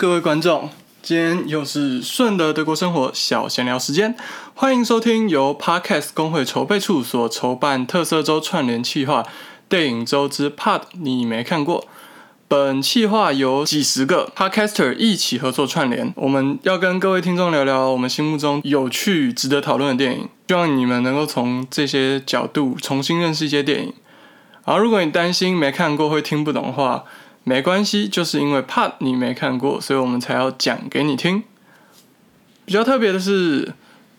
各位观众，今天又是顺的德国生活小闲聊时间，欢迎收听由 Podcast 工会筹备处所筹办特色周串联企划电影周之 Pod，你没看过？本企划由几十个 Podcaster 一起合作串联，我们要跟各位听众聊聊我们心目中有趣、值得讨论的电影，希望你们能够从这些角度重新认识一些电影。然后，如果你担心没看过会听不懂的话，没关系，就是因为怕你没看过，所以我们才要讲给你听。比较特别的是，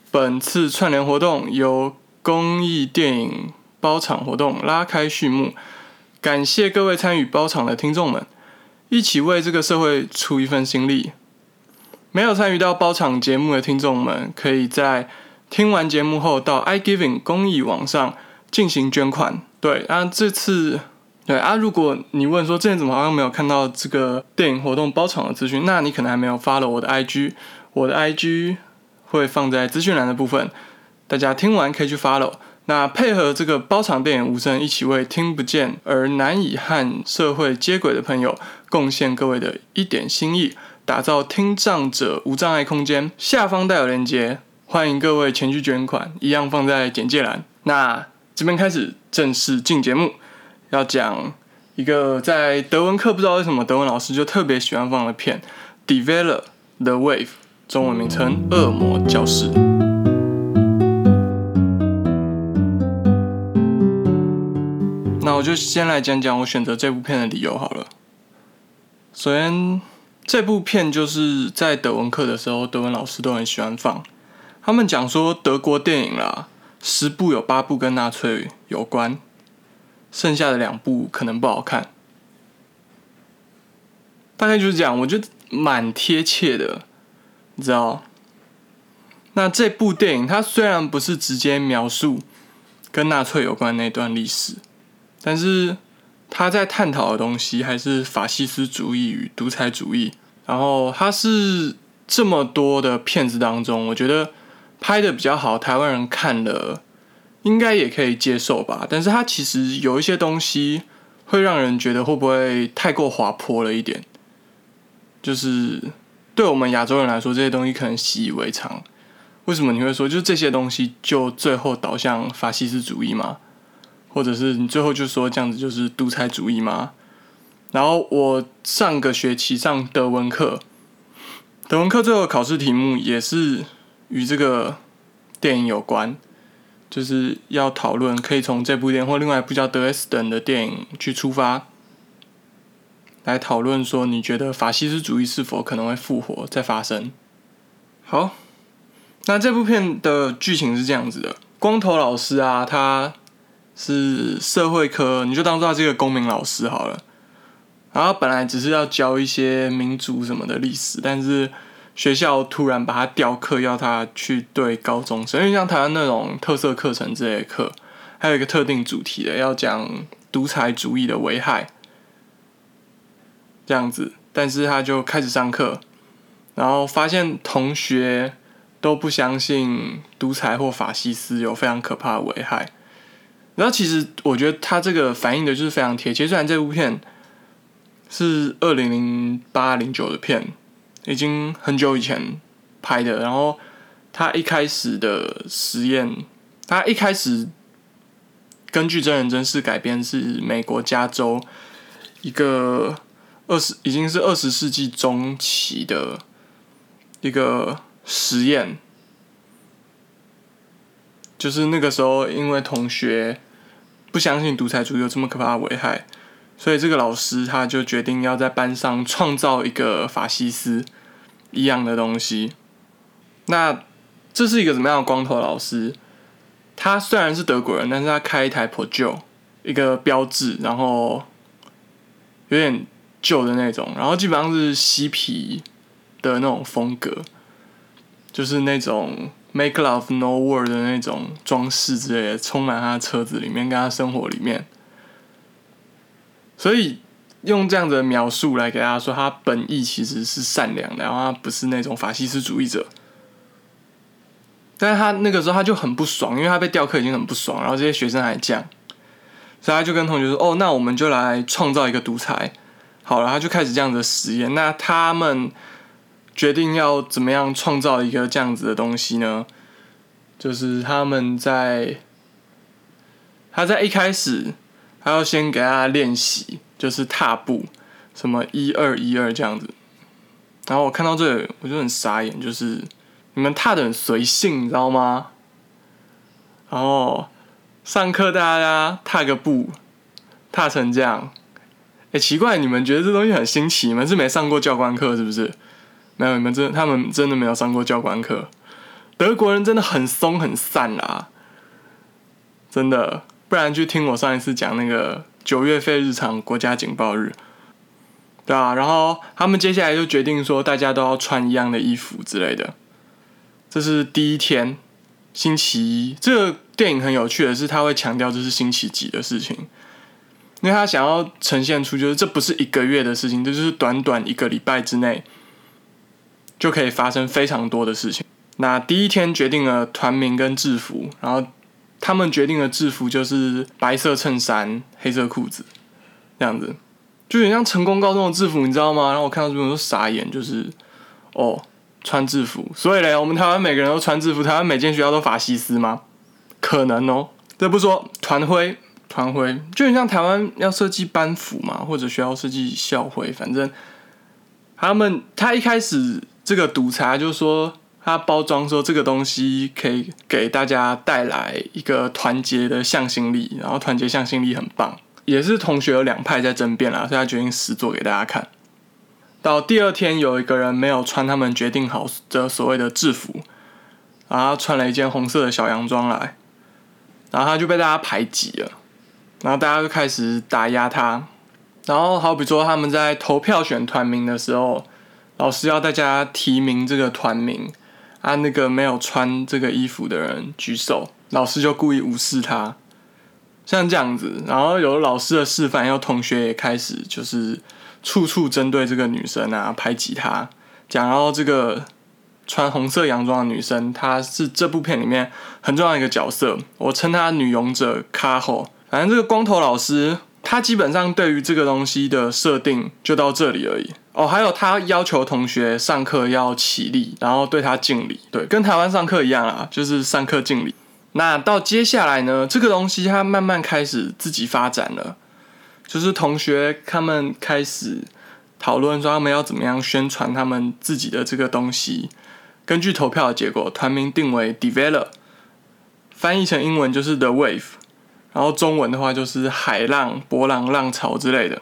本次串联活动由公益电影包场活动拉开序幕，感谢各位参与包场的听众们，一起为这个社会出一份心力。没有参与到包场节目的听众们，可以在听完节目后到 iGiving 公益网上进行捐款。对，那，这次。对啊，如果你问说之前怎么好像没有看到这个电影活动包场的资讯，那你可能还没有发了我的 IG，我的 IG 会放在资讯栏的部分，大家听完可以去 follow。那配合这个包场电影无声，一起为听不见而难以和社会接轨的朋友贡献各位的一点心意，打造听障者无障碍空间。下方带有链接，欢迎各位前去捐款，一样放在简介栏。那这边开始正式进节目。要讲一个在德文课不知道为什么德文老师就特别喜欢放的片《Develop the Wave》，中文名称《恶魔教室》。那我就先来讲讲我选择这部片的理由好了。首先，这部片就是在德文课的时候，德文老师都很喜欢放。他们讲说德国电影啦，十部有八部跟纳粹有关。剩下的两部可能不好看，大概就是这样。我觉得蛮贴切的，你知道？那这部电影它虽然不是直接描述跟纳粹有关那段历史，但是他在探讨的东西还是法西斯主义与独裁主义。然后它是这么多的片子当中，我觉得拍的比较好，台湾人看了。应该也可以接受吧，但是它其实有一些东西会让人觉得会不会太过滑坡了一点，就是对我们亚洲人来说，这些东西可能习以为常。为什么你会说，就这些东西就最后导向法西斯主义吗？或者是你最后就说这样子就是独裁主义吗？然后我上个学期上德文课，德文课最后考试题目也是与这个电影有关。就是要讨论，可以从这部电影或另外一部叫《德斯等的电影去出发，来讨论说，你觉得法西斯主义是否可能会复活再发生？好，那这部片的剧情是这样子的：光头老师啊，他是社会科，你就当做他是一个公民老师好了。然后本来只是要教一些民族什么的历史，但是。学校突然把他调课，要他去对高中生，因为像台湾那种特色课程之类课，还有一个特定主题的，要讲独裁主义的危害，这样子。但是他就开始上课，然后发现同学都不相信独裁或法西斯有非常可怕的危害。然后其实我觉得他这个反映的就是非常贴切。虽然这部片是二零零八零九的片。已经很久以前拍的，然后他一开始的实验，他一开始根据真人真事改编是美国加州一个二十已经是二十世纪中期的一个实验，就是那个时候因为同学不相信独裁主义有这么可怕的危害。所以这个老师他就决定要在班上创造一个法西斯一样的东西。那这是一个怎么样的光头老师？他虽然是德国人，但是他开一台破旧，一个标志，然后有点旧的那种，然后基本上是嬉皮的那种风格，就是那种 make love no word 的那种装饰之类的，充满他的车子里面，跟他生活里面。所以用这样的描述来给大家说，他本意其实是善良的，然后他不是那种法西斯主义者。但是他那个时候他就很不爽，因为他被调课已经很不爽，然后这些学生还这样，所以他就跟同学说：“哦，那我们就来创造一个独裁，好了，他就开始这样的实验。那他们决定要怎么样创造一个这样子的东西呢？就是他们在他在一开始，他要先给他练习，就是踏步，什么一二一二这样子。然后我看到这里，我就很傻眼，就是你们踏的很随性，你知道吗？然后上课大家踏个步，踏成这样。哎，奇怪，你们觉得这东西很新奇？你们是没上过教官课是不是？没有，你们真他们真的没有上过教官课。德国人真的很松很散啦，真的。不然去听我上一次讲那个九月费日常国家警报日，对啊。然后他们接下来就决定说，大家都要穿一样的衣服之类的。这是第一天，星期一。这个电影很有趣的是，他会强调这是星期几的事情。因为他想要呈现出，就是这不是一个月的事情，这就是短短一个礼拜之内就可以发生非常多的事情。那第一天决定了团名跟制服，然后他们决定的制服就是白色衬衫、黑色裤子这样子，就有点像成功高中的制服，你知道吗？然后我看到这边都傻眼，就是哦，穿制服，所以嘞，我们台湾每个人都穿制服，台湾每间学校都法西斯吗？可能哦，这不说团徽。团徽就很像台湾要设计班服嘛，或者学校设计校徽，反正他们他一开始这个督察就说他包装说这个东西可以给大家带来一个团结的向心力，然后团结向心力很棒，也是同学有两派在争辩啦，所以他决定实做给大家看。到第二天有一个人没有穿他们决定好的所谓的制服，然后穿了一件红色的小洋装来，然后他就被大家排挤了。然后大家就开始打压他，然后好比说他们在投票选团名的时候，老师要大家提名这个团名，啊，那个没有穿这个衣服的人举手，老师就故意无视他，像这样子。然后有老师的示范，有同学也开始就是处处针对这个女生啊，排挤她，讲到这个穿红色洋装的女生，她是这部片里面很重要一个角色，我称她女勇者卡后。反正这个光头老师，他基本上对于这个东西的设定就到这里而已哦。还有他要求同学上课要起立，然后对他敬礼，对，跟台湾上课一样啊，就是上课敬礼。那到接下来呢，这个东西它慢慢开始自己发展了，就是同学他们开始讨论说他们要怎么样宣传他们自己的这个东西。根据投票的结果，团名定为 Develop，翻译成英文就是 The Wave。然后中文的话就是海浪、波浪、浪潮之类的，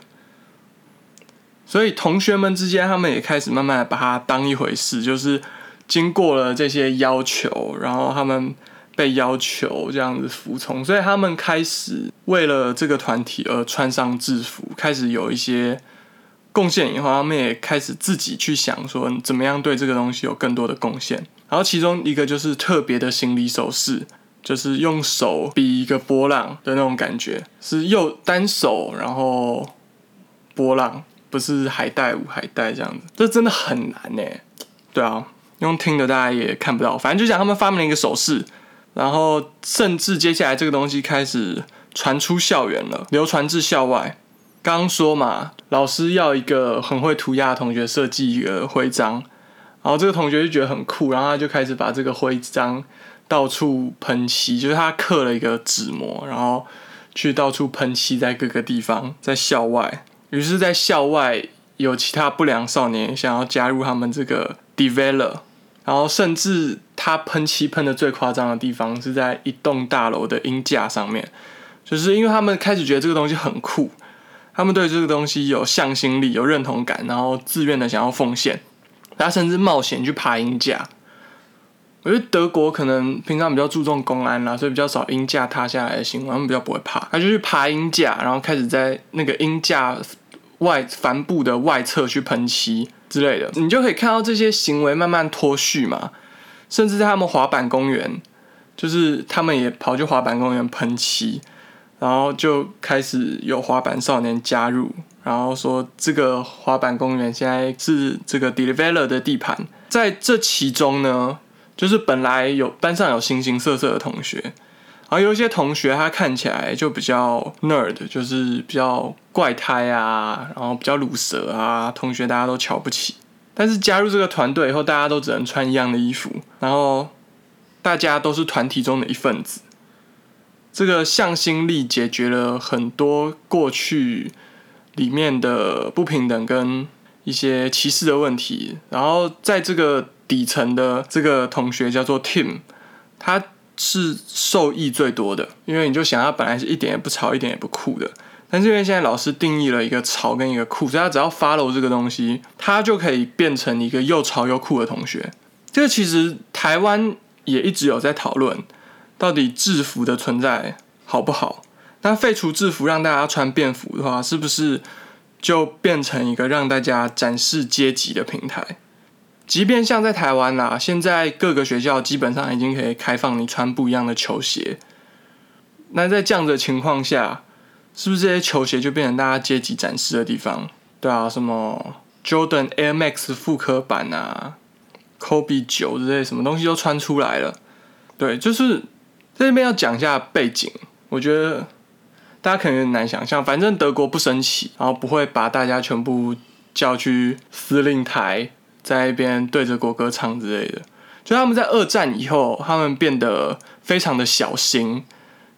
所以同学们之间他们也开始慢慢把它当一回事，就是经过了这些要求，然后他们被要求这样子服从，所以他们开始为了这个团体而穿上制服，开始有一些贡献以后，他们也开始自己去想说怎么样对这个东西有更多的贡献，然后其中一个就是特别的心理手势。就是用手比一个波浪的那种感觉，是右单手，然后波浪，不是海带舞海带这样子，这真的很难呢。对啊，用听的大家也看不到，反正就讲他们发明了一个手势，然后甚至接下来这个东西开始传出校园了，流传至校外。刚刚说嘛，老师要一个很会涂鸦的同学设计一个徽章，然后这个同学就觉得很酷，然后他就开始把这个徽章。到处喷漆，就是他刻了一个纸模，然后去到处喷漆在各个地方，在校外。于是，在校外有其他不良少年想要加入他们这个 develop，然后甚至他喷漆喷的最夸张的地方是在一栋大楼的音架上面，就是因为他们开始觉得这个东西很酷，他们对这个东西有向心力、有认同感，然后自愿的想要奉献，他甚至冒险去爬音架。我觉得德国可能平常比较注重公安啦，所以比较少音架塌下来的新闻，他们比较不会怕。他就去爬音架，然后开始在那个音架外帆布的外侧去喷漆之类的，你就可以看到这些行为慢慢脱序嘛。甚至在他们滑板公园，就是他们也跑去滑板公园喷漆，然后就开始有滑板少年加入，然后说这个滑板公园现在是这个 Developer 的地盘，在这其中呢。就是本来有班上有形形色色的同学，然后有一些同学他看起来就比较 nerd，就是比较怪胎啊，然后比较鲁蛇啊，同学大家都瞧不起。但是加入这个团队以后，大家都只能穿一样的衣服，然后大家都是团体中的一份子。这个向心力解决了很多过去里面的不平等跟一些歧视的问题。然后在这个底层的这个同学叫做 Tim，他。是受益最多的，因为你就想他本来是一点也不潮，一点也不酷的，但是因为现在老师定义了一个潮跟一个酷，所以他只要 follow 这个东西，他就可以变成一个又潮又酷的同学。这个其实台湾也一直有在讨论，到底制服的存在好不好？那废除制服让大家穿便服的话，是不是就变成一个让大家展示阶级的平台？即便像在台湾啦，现在各个学校基本上已经可以开放你穿不一样的球鞋。那在这样的情况下，是不是这些球鞋就变成大家阶级展示的地方？对啊，什么 Jordan Air Max 复刻版啊，Kobe 九这些什么东西都穿出来了。对，就是在这边要讲一下背景。我觉得大家可能有点难想象，反正德国不升旗，然后不会把大家全部叫去司令台。在一边对着国歌唱之类的，就他们在二战以后，他们变得非常的小心，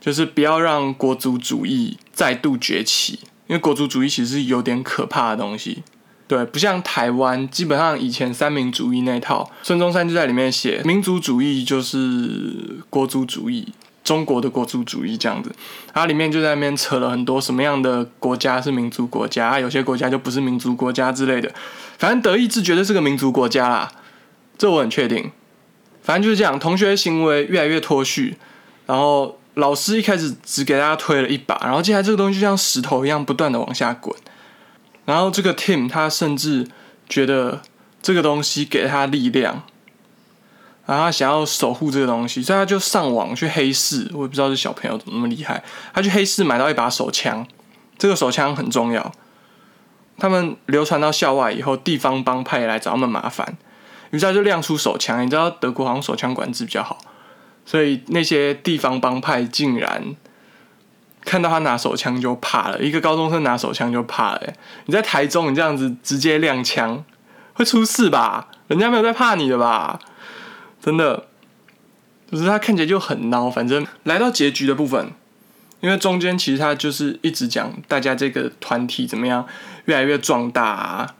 就是不要让国族主义再度崛起，因为国族主义其实是有点可怕的东西。对，不像台湾，基本上以前三民主义那套，孙中山就在里面写，民族主义就是国族主义。中国的国族主义这样子，它里面就在那边扯了很多什么样的国家是民族国家，有些国家就不是民族国家之类的。反正德意志绝对是个民族国家啦，这我很确定。反正就是这样，同学行为越来越脱序，然后老师一开始只给大家推了一把，然后接下来这个东西就像石头一样不断的往下滚。然后这个 Tim 他甚至觉得这个东西给他力量。然后他想要守护这个东西，所以他就上网去黑市。我也不知道这小朋友怎么那么厉害，他去黑市买到一把手枪。这个手枪很重要。他们流传到校外以后，地方帮派来找他们麻烦，于是他就亮出手枪。你知道德国好像手枪管制比较好，所以那些地方帮派竟然看到他拿手枪就怕了。一个高中生拿手枪就怕了。你在台中，你这样子直接亮枪会出事吧？人家没有在怕你的吧？真的，就是他看起来就很孬。反正来到结局的部分，因为中间其实他就是一直讲大家这个团体怎么样越来越壮大，啊，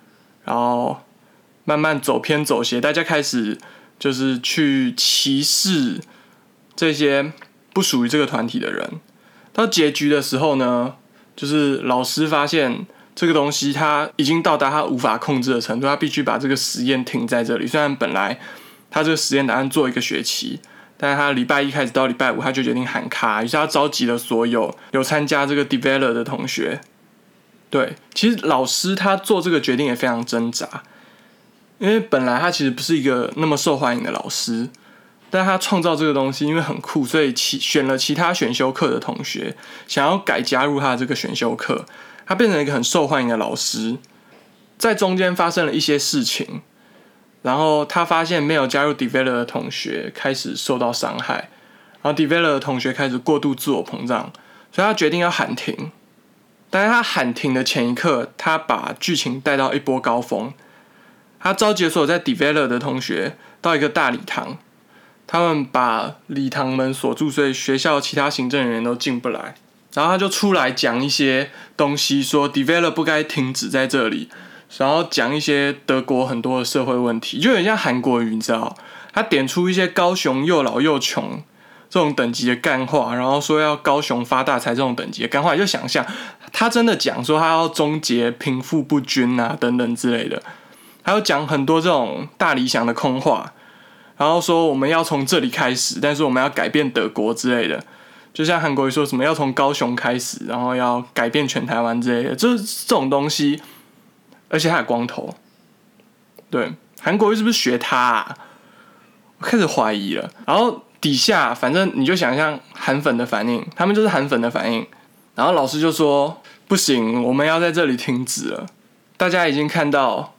然后慢慢走偏走邪，大家开始就是去歧视这些不属于这个团体的人。到结局的时候呢，就是老师发现这个东西他已经到达他无法控制的程度，他必须把这个实验停在这里。虽然本来。他这个实验打算做一个学期，但是他礼拜一开始到礼拜五，他就决定喊卡，于是他召集了所有有参加这个 develop 的同学。对，其实老师他做这个决定也非常挣扎，因为本来他其实不是一个那么受欢迎的老师，但他创造这个东西，因为很酷，所以其选了其他选修课的同学想要改加入他的这个选修课，他变成一个很受欢迎的老师，在中间发生了一些事情。然后他发现没有加入 develop 的同学开始受到伤害，然后 develop 的同学开始过度自我膨胀，所以他决定要喊停。但是他喊停的前一刻，他把剧情带到一波高峰。他召集所有在 develop 的同学到一个大礼堂，他们把礼堂门锁住，所以学校其他行政人员都进不来。然后他就出来讲一些东西，说 develop 不该停止在这里。然后讲一些德国很多的社会问题，就很像韩国语，你知道？他点出一些高雄又老又穷这种等级的干话，然后说要高雄发大财这种等级的干话，就想象他真的讲说他要终结贫富不均啊等等之类的，还有讲很多这种大理想的空话，然后说我们要从这里开始，但是我们要改变德国之类的，就像韩国语说什么要从高雄开始，然后要改变全台湾之类的，就是这种东西。而且他有光头，对，韩国瑜是不是学他？啊？我开始怀疑了。然后底下，反正你就想象韩粉的反应，他们就是韩粉的反应。然后老师就说：“不行，我们要在这里停止了。大家已经看到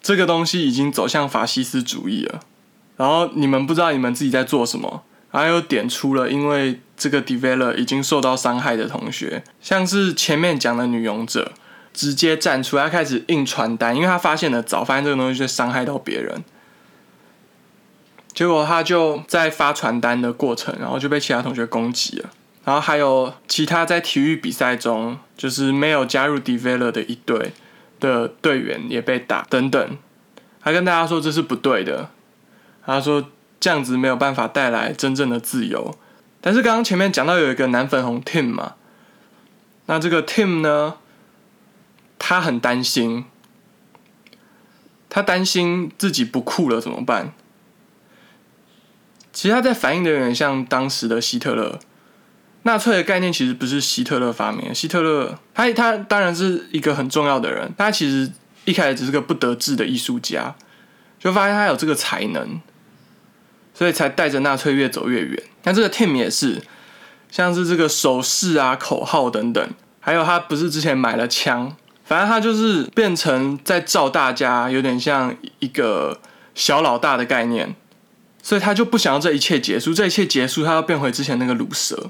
这个东西已经走向法西斯主义了。然后你们不知道你们自己在做什么，然后又点出了因为这个 developer 已经受到伤害的同学，像是前面讲的女勇者，直接站出来开始印传单，因为他发现了早，发现这个东西会伤害到别人。结果他就在发传单的过程，然后就被其他同学攻击了。然后还有其他在体育比赛中，就是没有加入 developer 的一队的队员也被打等等。他跟大家说这是不对的，他说这样子没有办法带来真正的自由。但是刚刚前面讲到有一个男粉红 Tim 嘛，那这个 Tim 呢，他很担心，他担心自己不酷了怎么办？其实他在反映的有点像当时的希特勒。纳粹的概念其实不是希特勒发明，希特勒他他当然是一个很重要的人，他其实一开始只是个不得志的艺术家，就发现他有这个才能，所以才带着纳粹越走越远。那这个 Tim 也是，像是这个手势啊、口号等等，还有他不是之前买了枪，反正他就是变成在照大家，有点像一个小老大的概念。所以他就不想要这一切结束，这一切结束，他要变回之前那个卤蛇，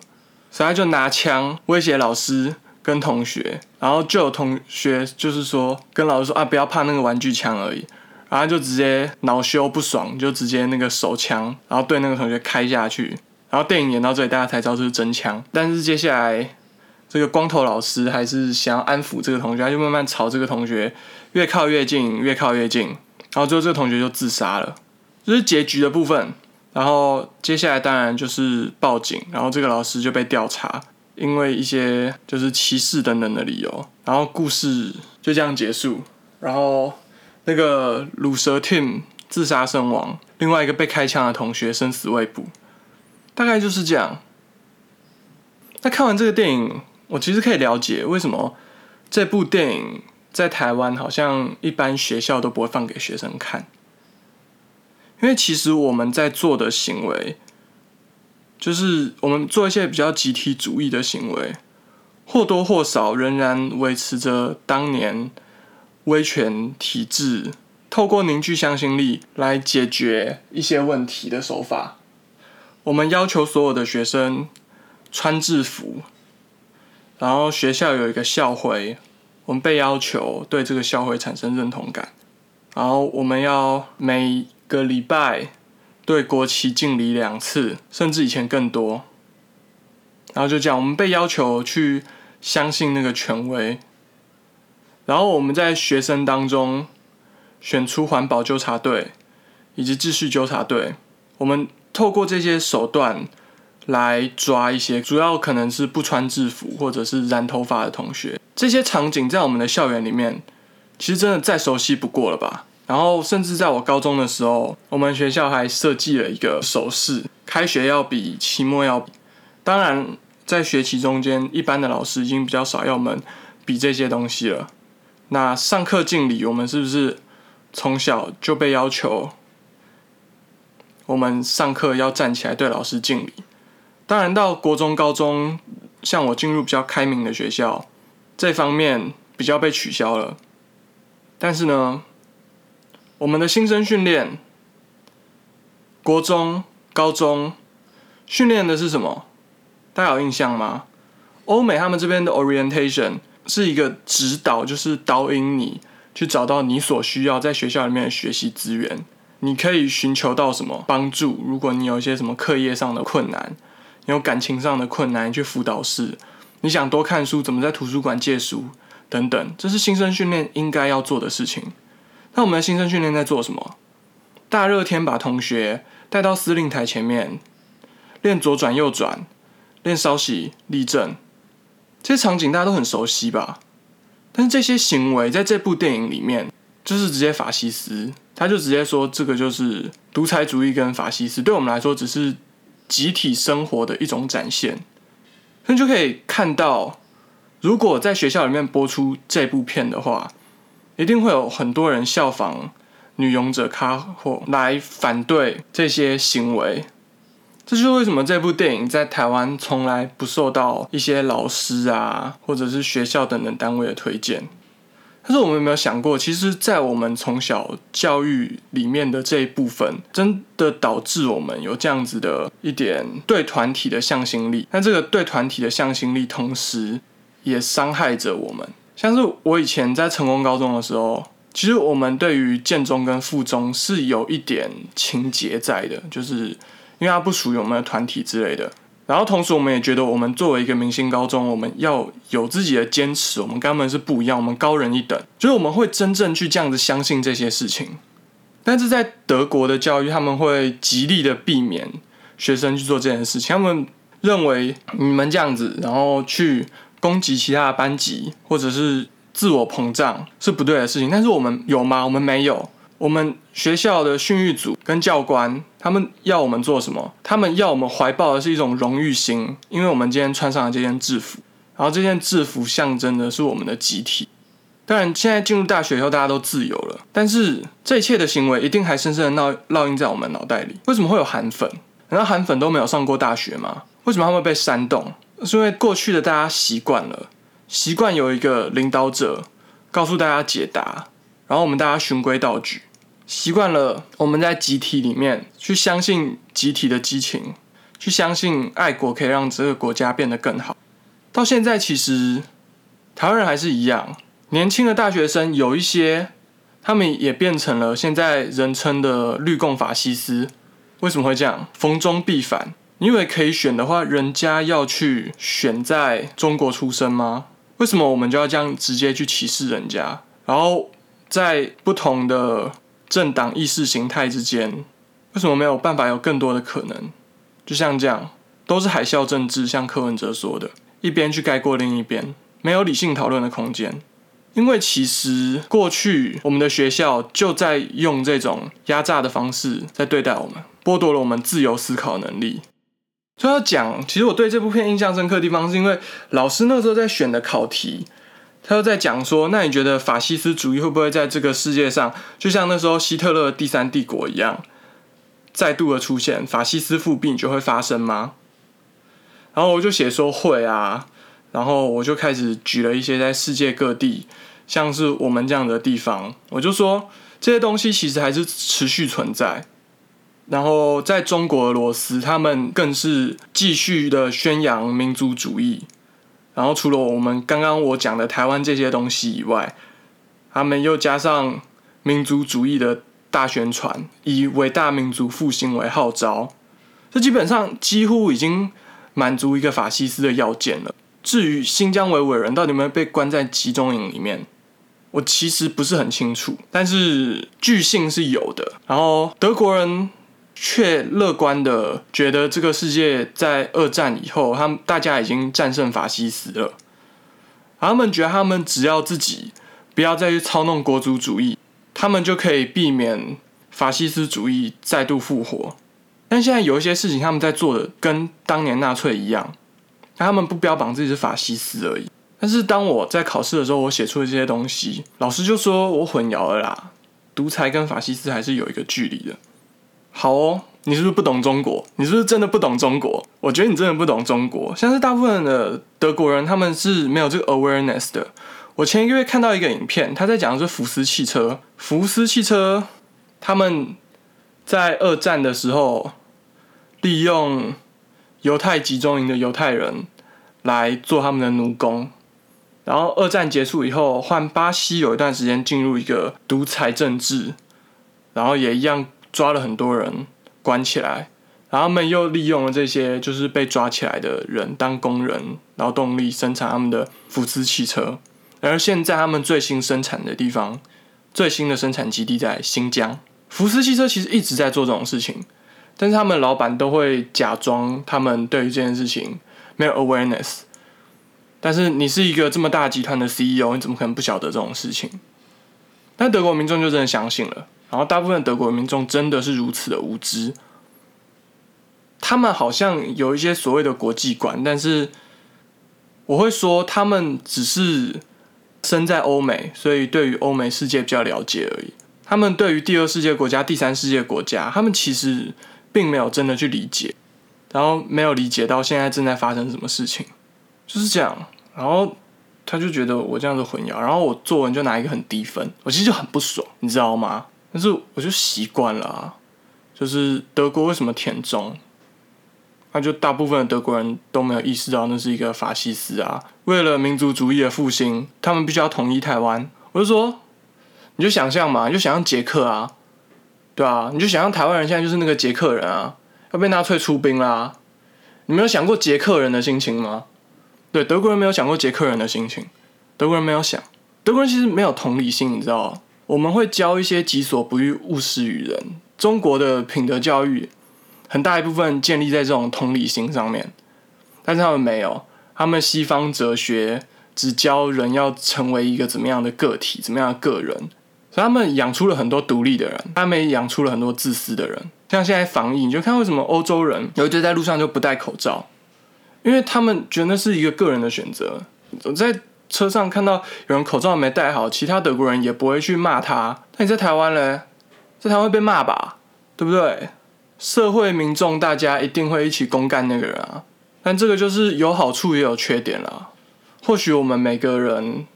所以他就拿枪威胁老师跟同学，然后就有同学就是说跟老师说啊，不要怕那个玩具枪而已，然后就直接恼羞不爽，就直接那个手枪，然后对那个同学开下去，然后电影演到这里，大家才知道这是真枪，但是接下来这个光头老师还是想要安抚这个同学，他就慢慢朝这个同学越靠越近，越靠越近，然后最后这个同学就自杀了。这是结局的部分，然后接下来当然就是报警，然后这个老师就被调查，因为一些就是歧视等等的理由，然后故事就这样结束，然后那个鲁蛇 Tim 自杀身亡，另外一个被开枪的同学生死未卜，大概就是这样。那看完这个电影，我其实可以了解为什么这部电影在台湾好像一般学校都不会放给学生看。因为其实我们在做的行为，就是我们做一些比较集体主义的行为，或多或少仍然维持着当年威权体制透过凝聚向心力来解决一些问题的手法。我们要求所有的学生穿制服，然后学校有一个校徽，我们被要求对这个校徽产生认同感，然后我们要每。个礼拜对国旗敬礼两次，甚至以前更多。然后就这样，我们被要求去相信那个权威。然后我们在学生当中选出环保纠察队以及秩序纠察队。我们透过这些手段来抓一些主要可能是不穿制服或者是染头发的同学。这些场景在我们的校园里面，其实真的再熟悉不过了吧。然后，甚至在我高中的时候，我们学校还设计了一个手势：开学要比，期末要比。当然，在学期中间，一般的老师已经比较少要我们比这些东西了。那上课敬礼，我们是不是从小就被要求，我们上课要站起来对老师敬礼？当然，到国中、高中，像我进入比较开明的学校，这方面比较被取消了。但是呢？我们的新生训练，国中、高中训练的是什么？大家有印象吗？欧美他们这边的 orientation 是一个指导，就是导引你去找到你所需要在学校里面的学习资源。你可以寻求到什么帮助？如果你有一些什么课业上的困难，你有感情上的困难，去辅导室，你想多看书，怎么在图书馆借书等等，这是新生训练应该要做的事情。那我们的新生训练在做什么？大热天把同学带到司令台前面练左转右转，练稍息立正，这些场景大家都很熟悉吧？但是这些行为在这部电影里面就是直接法西斯，他就直接说这个就是独裁主义跟法西斯，对我们来说只是集体生活的一种展现。那就可以看到，如果在学校里面播出这部片的话。一定会有很多人效仿女勇者卡霍来反对这些行为，这就是为什么这部电影在台湾从来不受到一些老师啊或者是学校等等单位的推荐。但是我们有没有想过，其实，在我们从小教育里面的这一部分，真的导致我们有这样子的一点对团体的向心力。但这个对团体的向心力，同时也伤害着我们。像是我以前在成功高中的时候，其实我们对于建中跟附中是有一点情结在的，就是因为它不属于我们的团体之类的。然后同时，我们也觉得，我们作为一个明星高中，我们要有自己的坚持。我们跟他们是不一样，我们高人一等，就是我们会真正去这样子相信这些事情。但是在德国的教育，他们会极力的避免学生去做这件事情。他们认为你们这样子，然后去攻击其他的班级，或者是自我膨胀，是不对的事情。但是我们有吗？我们没有。我们学校的训育组跟教官，他们要我们做什么？他们要我们怀抱的是一种荣誉心，因为我们今天穿上了这件制服，然后这件制服象征的是我们的集体。当然，现在进入大学以后，大家都自由了，但是这一切的行为一定还深深的烙烙印在我们脑袋里。为什么会有韩粉？难道韩粉都没有上过大学吗？为什么他们会被煽动？是因为过去的大家习惯了，习惯有一个领导者告诉大家解答，然后我们大家循规蹈矩。习惯了，我们在集体里面去相信集体的激情，去相信爱国可以让这个国家变得更好。到现在，其实台湾人还是一样，年轻的大学生有一些，他们也变成了现在人称的绿共法西斯。为什么会这样？逢中必反。你以为可以选的话，人家要去选在中国出生吗？为什么我们就要这样直接去歧视人家？然后在不同的。政党意识形态之间，为什么没有办法有更多的可能？就像这样，都是海啸政治，像柯文哲说的，一边去盖过另一边，没有理性讨论的空间。因为其实过去我们的学校就在用这种压榨的方式在对待我们，剥夺了我们自由思考能力。所以要讲，其实我对这部片印象深刻的地方，是因为老师那时候在选的考题。他又在讲说，那你觉得法西斯主义会不会在这个世界上，就像那时候希特勒第三帝国一样，再度的出现？法西斯复辟就会发生吗？然后我就写说会啊，然后我就开始举了一些在世界各地，像是我们这样的地方，我就说这些东西其实还是持续存在。然后在中国俄罗斯，他们更是继续的宣扬民族主义。然后除了我们刚刚我讲的台湾这些东西以外，他们又加上民族主义的大宣传，以伟大民族复兴为号召，这基本上几乎已经满足一个法西斯的要件了。至于新疆维吾尔人到底有没有被关在集中营里面，我其实不是很清楚，但是据信是有的。然后德国人。却乐观的觉得，这个世界在二战以后，他们大家已经战胜法西斯了。他们觉得，他们只要自己不要再去操弄国族主义，他们就可以避免法西斯主义再度复活。但现在有一些事情，他们在做的跟当年纳粹一样，他们不标榜自己是法西斯而已。但是当我在考试的时候，我写出了这些东西，老师就说我混淆了啦，独裁跟法西斯还是有一个距离的。好哦，你是不是不懂中国？你是不是真的不懂中国？我觉得你真的不懂中国。像是大部分的德国人，他们是没有这个 awareness 的。我前一个月看到一个影片，他在讲的是福斯汽车。福斯汽车他们在二战的时候，利用犹太集中营的犹太人来做他们的奴工。然后二战结束以后，换巴西有一段时间进入一个独裁政治，然后也一样。抓了很多人关起来，然后他们又利用了这些就是被抓起来的人当工人劳动力生产他们的福斯汽车，而现在他们最新生产的地方，最新的生产基地在新疆。福斯汽车其实一直在做这种事情，但是他们老板都会假装他们对于这件事情没有 awareness。但是你是一个这么大集团的 CEO，你怎么可能不晓得这种事情？但德国民众就真的相信了。然后，大部分德国民众真的是如此的无知。他们好像有一些所谓的国际观，但是我会说，他们只是生在欧美，所以对于欧美世界比较了解而已。他们对于第二世界国家、第三世界国家，他们其实并没有真的去理解，然后没有理解到现在正在发生什么事情，就是这样。然后他就觉得我这样子混淆，然后我作文就拿一个很低分，我其实就很不爽，你知道吗？但是我就习惯了啊，就是德国为什么填中？那就大部分的德国人都没有意识到那是一个法西斯啊！为了民族主义的复兴，他们必须要统一台湾。我就说，你就想象嘛，你就想象捷克啊，对啊，你就想象台湾人现在就是那个捷克人啊，要被纳粹出兵啦！你没有想过捷克人的心情吗？对，德国人没有想过捷克人的心情，德国人没有想，德国人其实没有同理心，你知道我们会教一些己所不欲，勿施于人。中国的品德教育。很大一部分建立在这种同理心上面，但是他们没有，他们西方哲学只教人要成为一个怎么样的个体，怎么样的个人，所以他们养出了很多独立的人，他们也养出了很多自私的人。像现在防疫，你就看为什么欧洲人有一堆在路上就不戴口罩，因为他们觉得那是一个个人的选择。我在车上看到有人口罩没戴好，其他德国人也不会去骂他。那你在台湾嘞？在台湾会被骂吧？对不对？社会民众大家一定会一起公干那个人啊，但这个就是有好处也有缺点了。或许我们每个人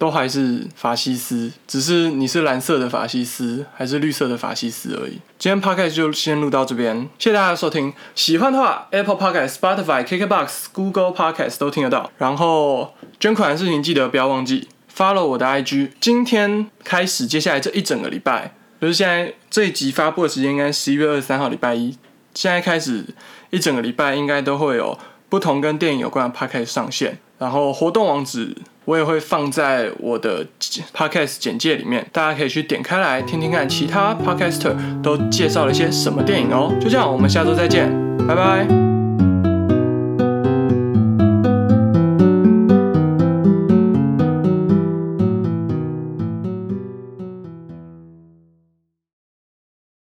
都还是法西斯，只是你是蓝色的法西斯还是绿色的法西斯而已。今天 podcast 就先录到这边，谢谢大家收听。喜欢的话，Apple Podcast、Spotify、KKBox、Google Podcast 都听得到。然后捐款的事情记得不要忘记 follow 我的 IG。今天开始，接下来这一整个礼拜。就是现在这一集发布的时间应该十一月二十三号礼拜一，现在开始一整个礼拜应该都会有不同跟电影有关的 podcast 上线，然后活动网址我也会放在我的 podcast 简介里面，大家可以去点开来听听看其他 podcaster 都介绍了些什么电影哦。就这样，我们下周再见，拜拜。